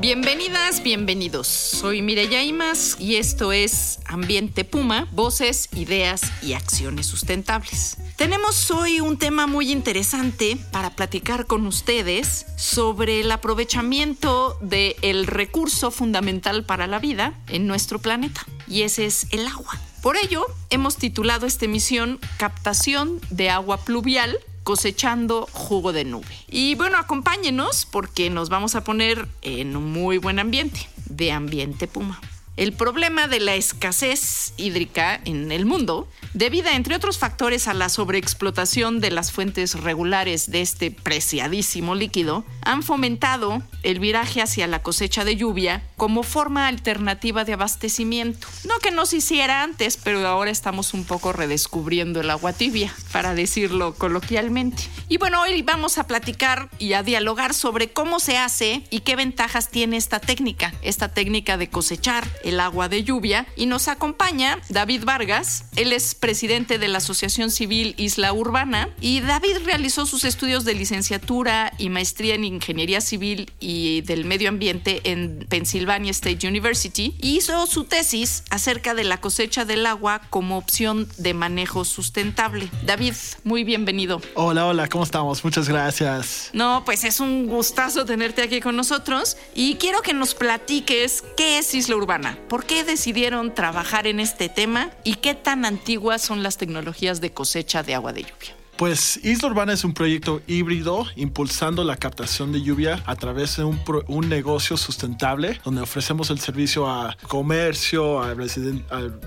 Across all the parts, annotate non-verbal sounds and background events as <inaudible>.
Bienvenidas, bienvenidos. Soy Mireya Imas y esto es Ambiente Puma, voces, ideas y acciones sustentables. Tenemos hoy un tema muy interesante para platicar con ustedes sobre el aprovechamiento del recurso fundamental para la vida en nuestro planeta, y ese es el agua. Por ello, hemos titulado esta emisión Captación de agua pluvial cosechando jugo de nube. Y bueno, acompáñenos porque nos vamos a poner en un muy buen ambiente, de ambiente puma. El problema de la escasez hídrica en el mundo, debido entre otros factores a la sobreexplotación de las fuentes regulares de este preciadísimo líquido, han fomentado el viraje hacia la cosecha de lluvia como forma alternativa de abastecimiento. No que no se hiciera antes, pero ahora estamos un poco redescubriendo el agua tibia, para decirlo coloquialmente. Y bueno, hoy vamos a platicar y a dialogar sobre cómo se hace y qué ventajas tiene esta técnica, esta técnica de cosechar el agua de lluvia. Y nos acompaña David Vargas, él es presidente de la Asociación Civil Isla Urbana y David realizó sus estudios de licenciatura y maestría en Ingeniería Civil y del Medio Ambiente en Pennsylvania State University y hizo su tesis acerca de la cosecha del agua como opción de manejo sustentable. David, muy bienvenido. Hola, hola, ¿cómo estamos? Muchas gracias. No, pues es un gustazo tenerte aquí con nosotros y quiero que nos platiques qué es Isla Urbana, por qué decidieron trabajar en este tema y qué tan antiguas son las tecnologías de cosecha de agua de lluvia. Pues Isla Urbana es un proyecto híbrido impulsando la captación de lluvia a través de un, un negocio sustentable donde ofrecemos el servicio a comercio, a,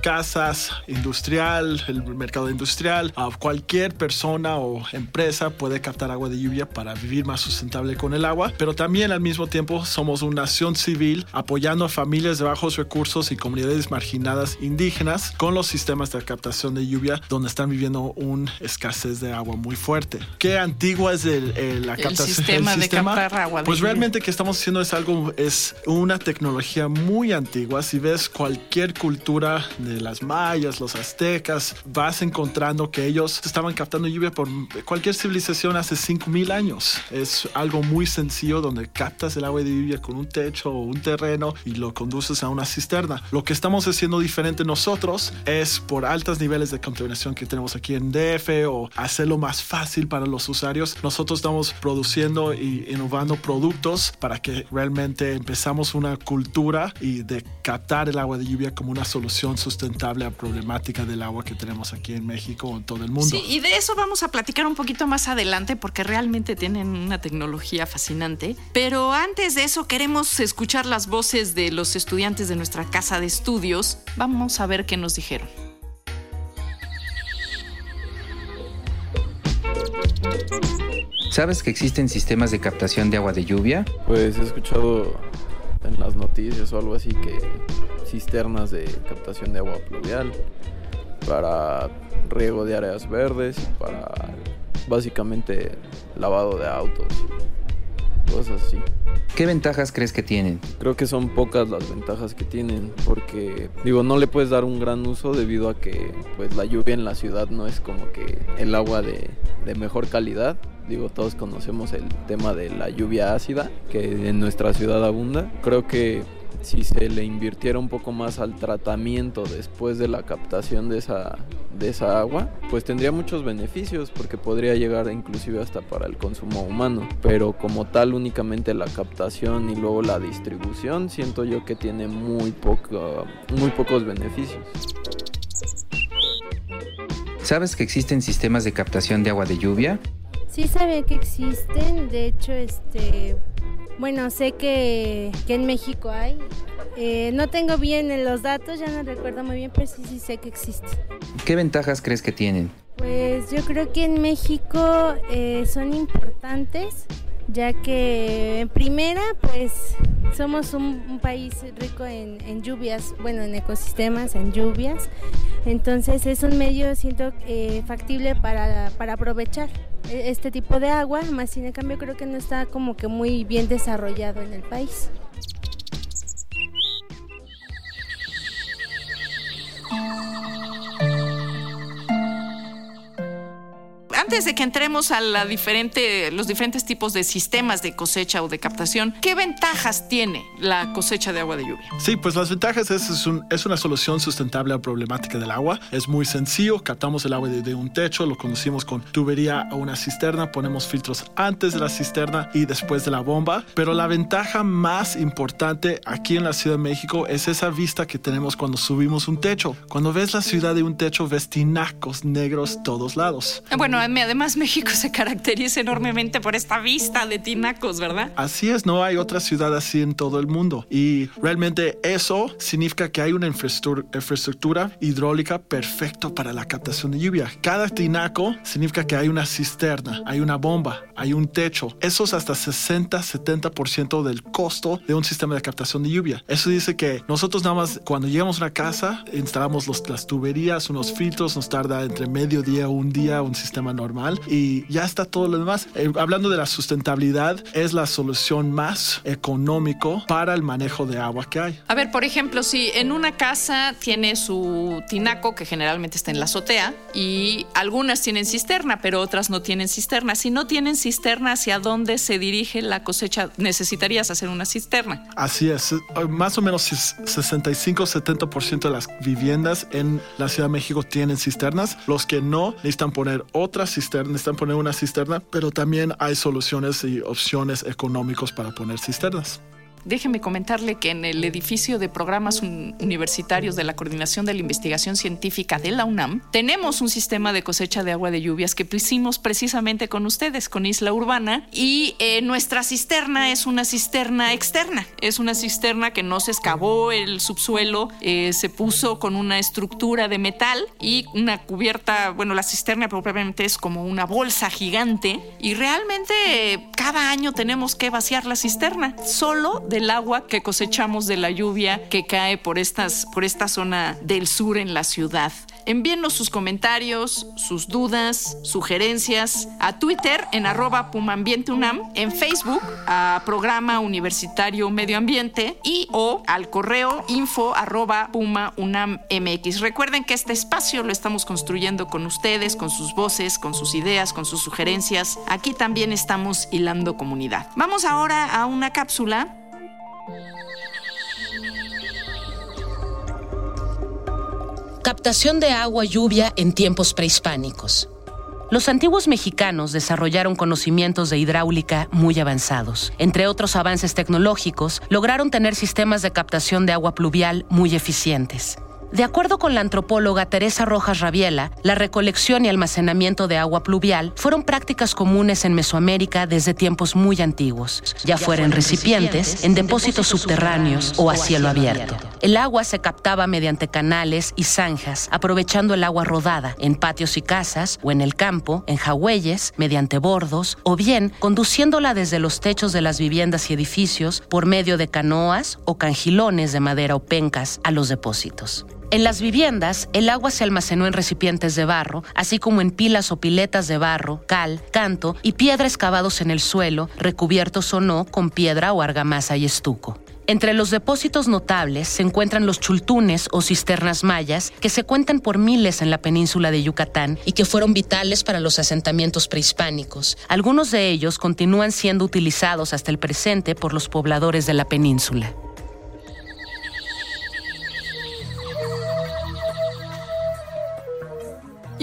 casas, industrial, el mercado industrial, a cualquier persona o empresa puede captar agua de lluvia para vivir más sustentable con el agua, pero también al mismo tiempo somos una nación civil apoyando a familias de bajos recursos y comunidades marginadas indígenas con los sistemas de captación de lluvia donde están viviendo una escasez de agua muy fuerte. ¿Qué antigua es el, el- la El captación? sistema de captar agua Pues realmente que estamos haciendo es algo, es una tecnología muy antigua. Si ves cualquier cultura de las mayas, los aztecas, vas encontrando que ellos estaban captando lluvia por cualquier civilización hace 5000 años. Es algo muy sencillo donde captas el agua de lluvia con un techo o un terreno y lo conduces a una cisterna. Lo que estamos haciendo diferente nosotros es por altos niveles de contaminación que tenemos aquí en DF o hacerlo más fácil para los usuarios. Nosotros estamos produciendo y innovando productos para que realmente empezamos una cultura y de captar el agua de lluvia como una solución sustentable a la problemática del agua que tenemos aquí en México o en todo el mundo. Sí, y de eso vamos a platicar un poquito más adelante porque realmente tienen una tecnología fascinante. Pero antes de eso queremos escuchar las voces de los estudiantes de nuestra casa de estudios. Vamos a ver qué nos dijeron. ¿Sabes que existen sistemas de captación de agua de lluvia? Pues he escuchado en las noticias o algo así que cisternas de captación de agua pluvial para riego de áreas verdes y para básicamente lavado de autos, cosas así. ¿Qué ventajas crees que tienen? Creo que son pocas las ventajas que tienen porque digo no le puedes dar un gran uso debido a que pues la lluvia en la ciudad no es como que el agua de, de mejor calidad. Digo, todos conocemos el tema de la lluvia ácida que en nuestra ciudad abunda. Creo que si se le invirtiera un poco más al tratamiento después de la captación de esa, de esa agua, pues tendría muchos beneficios porque podría llegar inclusive hasta para el consumo humano. Pero como tal únicamente la captación y luego la distribución, siento yo que tiene muy, poco, muy pocos beneficios. ¿Sabes que existen sistemas de captación de agua de lluvia? Sí sabía que existen, de hecho, este, bueno, sé que, que en México hay. Eh, no tengo bien los datos, ya no recuerdo muy bien, pero sí, sí sé que existen. ¿Qué ventajas crees que tienen? Pues yo creo que en México eh, son importantes, ya que en primera, pues somos un, país rico en, lluvias, bueno, en ecosistemas, en lluvias, entonces es un medio, siento, eh, factible para, para aprovechar este tipo de agua, más sin en cambio creo que no está como que muy bien desarrollado en el país. Antes de que entremos a la diferente, los diferentes tipos de sistemas de cosecha o de captación, ¿qué ventajas tiene la cosecha de agua de lluvia? Sí, pues las ventajas es, es, es una solución sustentable a la problemática del agua. Es muy sencillo, captamos el agua de, un techo, lo conducimos con tubería a una cisterna, ponemos filtros antes de la cisterna y después de la bomba. Pero la ventaja más importante aquí en la Ciudad de México es esa vista que tenemos cuando subimos un techo. Cuando ves la ciudad de un techo, ves tinacos negros todos lados. Bueno, me además México se caracteriza enormemente por esta vista de tinacos, ¿verdad? Así es, no hay otra ciudad así en todo el mundo. Y realmente eso significa que hay una infraestructura hidráulica perfecta para la captación de lluvia. Cada tinaco significa que hay una cisterna, hay una bomba, hay un techo. Eso es hasta 60-70% del costo de un sistema de captación de lluvia. Eso dice que nosotros nada más cuando llegamos a una casa instalamos las tuberías, unos filtros, nos tarda entre medio día, un día, un sistema normal y ya está todo lo demás. Eh, hablando de la sustentabilidad, es la solución más económico para el manejo de agua que hay. A ver, por ejemplo, si en una casa tiene su tinaco, que generalmente está en la azotea, y algunas tienen cisterna, pero otras no tienen cisterna. Si no tienen cisterna, ¿hacia dónde se dirige la cosecha? Necesitarías hacer una cisterna. Así es, más o menos 65-70% de las viviendas en la Ciudad de México tienen cisternas. Los que no necesitan poner otras cisterna, poner una cisterna, pero también hay soluciones y opciones económicos para poner cisternas. Déjeme comentarle que en el edificio de programas universitarios de la Coordinación de la Investigación Científica de la UNAM tenemos un sistema de cosecha de agua de lluvias que hicimos precisamente con ustedes, con Isla Urbana, y eh, nuestra cisterna es una cisterna externa, es una cisterna que no se excavó el subsuelo, eh, se puso con una estructura de metal y una cubierta, bueno, la cisterna propiamente es como una bolsa gigante y realmente eh, cada año tenemos que vaciar la cisterna, solo del agua que cosechamos de la lluvia que cae por, estas, por esta zona del sur en la ciudad. Envíenos sus comentarios, sus dudas, sugerencias a Twitter en arroba pumambienteunam, en Facebook a Programa Universitario Medio Ambiente y o al correo info arroba mx. Recuerden que este espacio lo estamos construyendo con ustedes, con sus voces, con sus ideas, con sus sugerencias. Aquí también estamos hilando comunidad. Vamos ahora a una cápsula Captación de agua lluvia en tiempos prehispánicos. Los antiguos mexicanos desarrollaron conocimientos de hidráulica muy avanzados. Entre otros avances tecnológicos, lograron tener sistemas de captación de agua pluvial muy eficientes. De acuerdo con la antropóloga Teresa Rojas Rabiela, la recolección y almacenamiento de agua pluvial fueron prácticas comunes en Mesoamérica desde tiempos muy antiguos, ya fuera en recipientes, en depósitos subterráneos o a cielo abierto. El agua se captaba mediante canales y zanjas, aprovechando el agua rodada en patios y casas o en el campo, en jagüeyes, mediante bordos, o bien conduciéndola desde los techos de las viviendas y edificios por medio de canoas o cangilones de madera o pencas a los depósitos. En las viviendas, el agua se almacenó en recipientes de barro, así como en pilas o piletas de barro, cal, canto y piedra excavados en el suelo, recubiertos o no con piedra o argamasa y estuco. Entre los depósitos notables se encuentran los chultunes o cisternas mayas, que se cuentan por miles en la península de Yucatán y que fueron vitales para los asentamientos prehispánicos. Algunos de ellos continúan siendo utilizados hasta el presente por los pobladores de la península.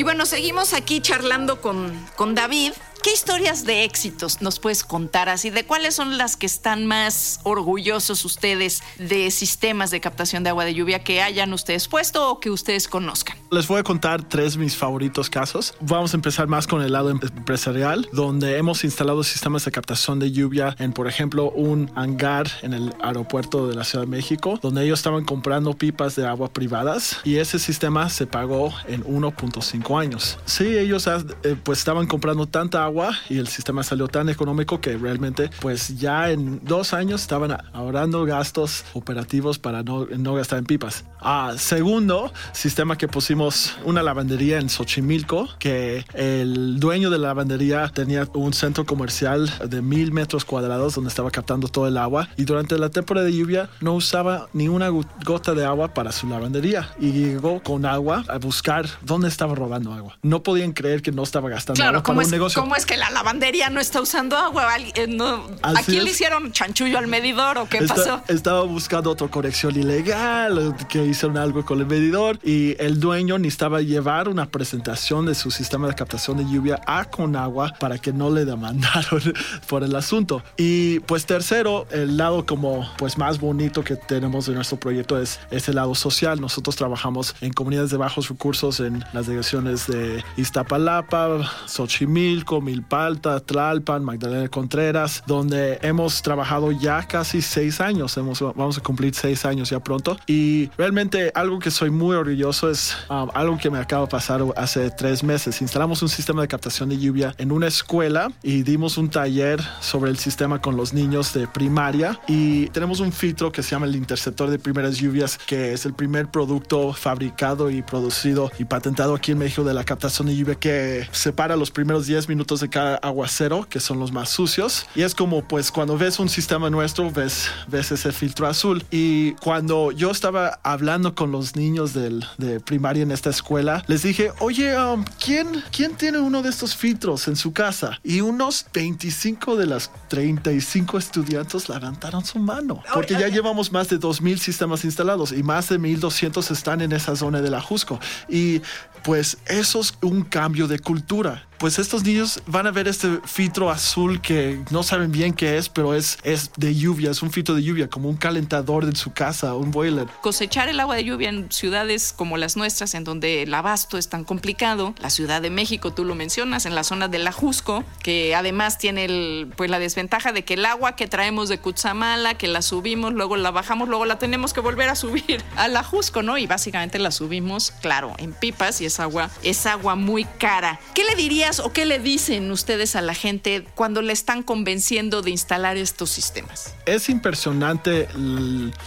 Y bueno, seguimos aquí charlando con, con David ¿Qué historias de éxitos nos puedes contar así? ¿De cuáles son las que están más orgullosos ustedes de sistemas de captación de agua de lluvia que hayan ustedes puesto o que ustedes conozcan? Les voy a contar tres mis favoritos casos. Vamos a empezar más con el lado empresarial, donde hemos instalado sistemas de captación de lluvia en, por ejemplo, un hangar en el aeropuerto de la Ciudad de México, donde ellos estaban comprando pipas de agua privadas y ese sistema se pagó en 1.5 años. Sí, ellos eh, pues estaban comprando tanta agua y el sistema salió tan económico que realmente pues ya en dos años estaban ahorrando gastos operativos para no, no gastar en pipas. Ah, segundo, sistema que pusimos una lavandería en Xochimilco, que el dueño de la lavandería tenía un centro comercial de mil metros cuadrados donde estaba captando todo el agua y durante la temporada de lluvia no usaba ni una gota de agua para su lavandería y llegó con agua a buscar dónde estaba robando agua. No podían creer que no estaba gastando agua para un negocio. ¿Cómo es que la lavandería no está usando agua? Eh, ¿A quién le hicieron chanchullo al medidor o qué pasó? Estaba buscando otra conexión ilegal, que hicieron algo con el medidor y el dueño necesitaba llevar una presentación de su sistema de captación de lluvia a Conagua para que no le demandaron <laughs> por el asunto. Y pues tercero, el lado como pues más bonito que tenemos de nuestro proyecto es, es el lado social. Nosotros trabajamos en comunidades de bajos recursos en las delegaciones de Iztapalapa, Xochimilco, Milpalta, Tlalpan, Magdalena Contreras, donde hemos trabajado ya casi seis años. Hemos, vamos a cumplir seis años ya pronto. Y realmente algo que soy muy orgulloso es um, algo que me acaba de pasar hace tres meses. Instalamos un sistema de captación de lluvia en una escuela y dimos un taller sobre el sistema con los niños de primaria y tenemos un filtro que se llama el interceptor de primeras lluvias que es el primer producto fabricado y producido y patentado aquí en México de la captación de lluvia que separa los primeros 10 minutos de cada aguacero que son los más sucios. Y es como pues cuando ves un sistema nuestro ves, ves ese filtro azul. Y cuando yo estaba hablando con los niños del, de primaria en esta escuela les dije oye um, ¿quién, ¿quién tiene uno de estos filtros en su casa? Y unos 25 de las 35 estudiantes levantaron su mano porque ya llevamos más de 2.000 sistemas instalados y más de 1.200 están en esa zona de la Jusco. Y pues eso es un cambio de cultura pues estos niños van a ver este filtro azul que no saben bien qué es, pero es, es de lluvia, es un filtro de lluvia, como un calentador en su casa, un boiler. Cosechar el agua de lluvia en ciudades como las nuestras, en donde el abasto es tan complicado, la Ciudad de México, tú lo mencionas, en la zona de la Jusco, que además tiene pues la desventaja de que el agua que traemos de Cutzamala, que la subimos, luego la bajamos, luego la tenemos que volver a subir a la Jusco, ¿no? Y básicamente la subimos, claro, en pipas y es agua, es agua muy cara. ¿Qué le dirías? o qué le dicen ustedes a la gente cuando le están convenciendo de instalar estos sistemas? Es impresionante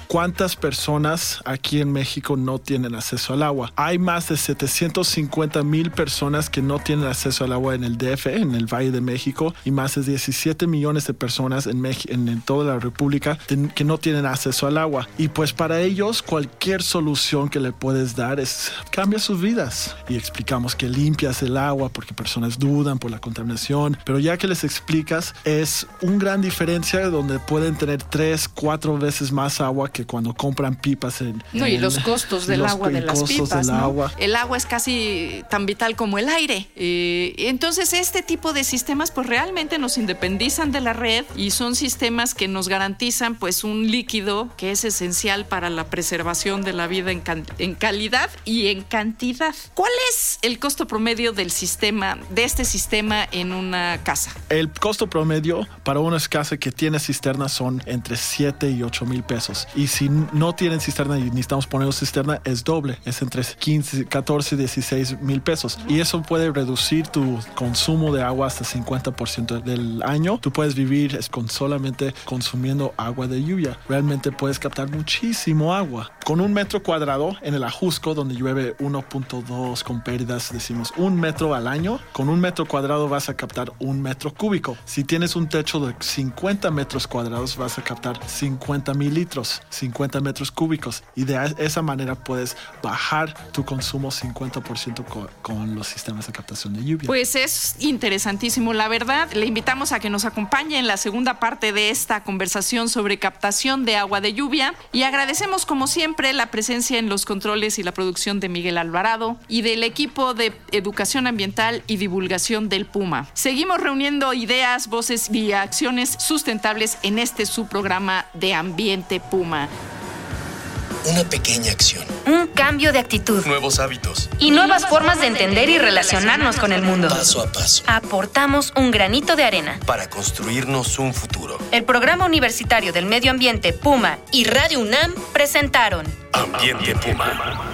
cuántas personas aquí en México no tienen acceso al agua. Hay más de 750 mil personas que no tienen acceso al agua en el DF, en el Valle de México, y más de 17 millones de personas en, en, toda la República que no tienen acceso al agua. Y pues para ellos cualquier solución que le puedes dar es cambia sus vidas. Y explicamos que limpias el agua porque personas dudan por la contaminación, pero ya que les explicas, es un gran diferencia donde pueden tener tres, cuatro veces más agua que cuando compran pipas en... No, y los costos del agua de las pipas. Agua. El agua es casi tan vital como el aire. Eh, entonces, este tipo de sistemas pues realmente nos independizan de la red y son sistemas que nos garantizan pues un líquido que es esencial para la preservación de la vida en, en calidad y en cantidad. ¿Cuál es el costo promedio del sistema de este sistema en una casa? El costo promedio para una casa que tiene cisterna son entre 7 y 8 mil pesos. Y si no tienen cisterna y necesitamos poner cisterna, es doble. Es entre 15, 14 y 16 mil pesos. Y eso puede reducir tu consumo de agua hasta 50% del año. Tú puedes vivir con solamente consumiendo agua de lluvia. Realmente puedes captar muchísimo agua. Con un metro cuadrado en el Ajusco, donde llueve 1.2 con pérdidas, decimos un metro al año, con un metro cuadrado vas a captar un metro cúbico. Si tienes un techo de 50 metros cuadrados, vas a captar 50 mil litros, 50 metros cúbicos. Y de esa manera puedes bajar tu consumo 50% con, con los sistemas de captación de lluvia. Pues es interesantísimo, la verdad. Le invitamos a que nos acompañe en la segunda parte de esta conversación sobre captación de agua de lluvia y agradecemos como siempre la presencia en los controles y la producción de Miguel Alvarado y del equipo de Educación Ambiental y Divulgación del Puma. Seguimos reuniendo ideas, voces y acciones sustentables en este subprograma de Ambiente Puma. Una pequeña acción. Un cambio de actitud. Nuevos hábitos. Y nuevas formas de entender y relacionarnos con el mundo. Paso a paso. Aportamos un granito de arena. Para construirnos un futuro. El Programa Universitario del Medio Ambiente Puma y Radio UNAM presentaron Ambiente Puma.